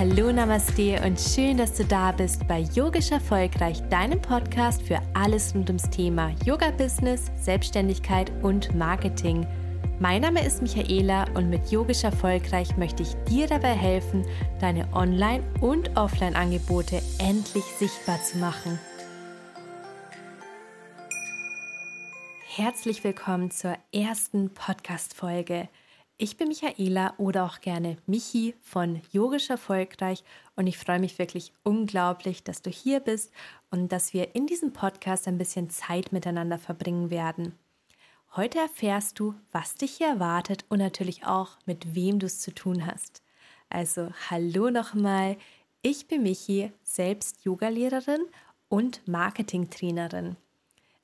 Hallo Namaste und schön, dass du da bist bei Yogisch Erfolgreich, deinem Podcast für alles rund ums Thema Yoga-Business, Selbstständigkeit und Marketing. Mein Name ist Michaela und mit Yogisch Erfolgreich möchte ich dir dabei helfen, deine Online- und Offline-Angebote endlich sichtbar zu machen. Herzlich willkommen zur ersten Podcast-Folge. Ich bin Michaela oder auch gerne Michi von Yogisch Erfolgreich und ich freue mich wirklich unglaublich, dass du hier bist und dass wir in diesem Podcast ein bisschen Zeit miteinander verbringen werden. Heute erfährst du, was dich hier erwartet und natürlich auch, mit wem du es zu tun hast. Also hallo nochmal, ich bin Michi, selbst Yogalehrerin und Marketingtrainerin.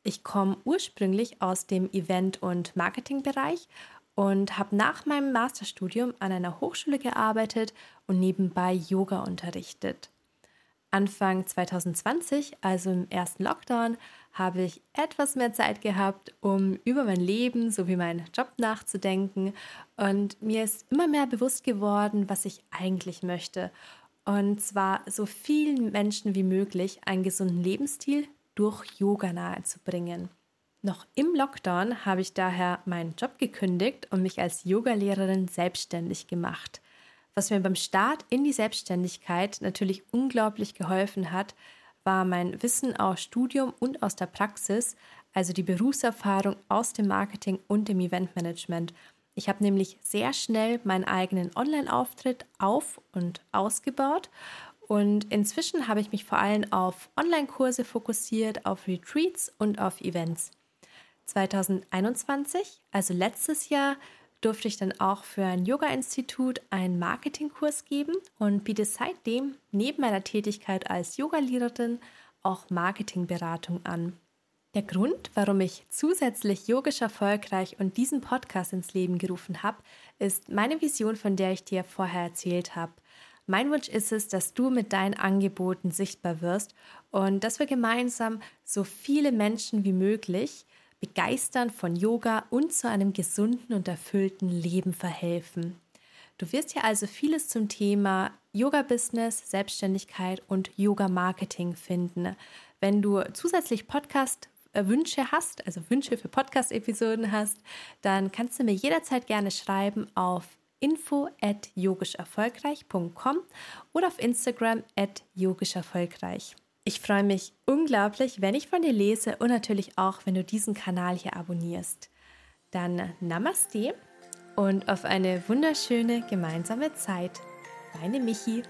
Ich komme ursprünglich aus dem Event- und Marketingbereich und habe nach meinem Masterstudium an einer Hochschule gearbeitet und nebenbei Yoga unterrichtet. Anfang 2020, also im ersten Lockdown, habe ich etwas mehr Zeit gehabt, um über mein Leben sowie meinen Job nachzudenken. Und mir ist immer mehr bewusst geworden, was ich eigentlich möchte. Und zwar so vielen Menschen wie möglich einen gesunden Lebensstil durch Yoga nahezubringen. Noch im Lockdown habe ich daher meinen Job gekündigt und mich als Yogalehrerin selbstständig gemacht. Was mir beim Start in die Selbstständigkeit natürlich unglaublich geholfen hat, war mein Wissen aus Studium und aus der Praxis, also die Berufserfahrung aus dem Marketing und dem Eventmanagement. Ich habe nämlich sehr schnell meinen eigenen Online-Auftritt auf und ausgebaut und inzwischen habe ich mich vor allem auf Online-Kurse fokussiert, auf Retreats und auf Events. 2021, also letztes Jahr, durfte ich dann auch für ein Yoga-Institut einen Marketingkurs geben und biete seitdem neben meiner Tätigkeit als Yogalehrerin auch Marketingberatung an. Der Grund, warum ich zusätzlich yogisch erfolgreich und diesen Podcast ins Leben gerufen habe, ist meine Vision, von der ich dir vorher erzählt habe. Mein Wunsch ist es, dass du mit deinen Angeboten sichtbar wirst und dass wir gemeinsam so viele Menschen wie möglich begeistern von Yoga und zu einem gesunden und erfüllten Leben verhelfen. Du wirst hier also vieles zum Thema Yoga-Business, Selbstständigkeit und Yoga-Marketing finden. Wenn du zusätzlich Podcast-Wünsche hast, also Wünsche für Podcast-Episoden hast, dann kannst du mir jederzeit gerne schreiben auf info at yogischerfolgreich.com oder auf Instagram at yogischerfolgreich. Ich freue mich unglaublich, wenn ich von dir lese und natürlich auch, wenn du diesen Kanal hier abonnierst. Dann Namaste und auf eine wunderschöne gemeinsame Zeit. Deine Michi.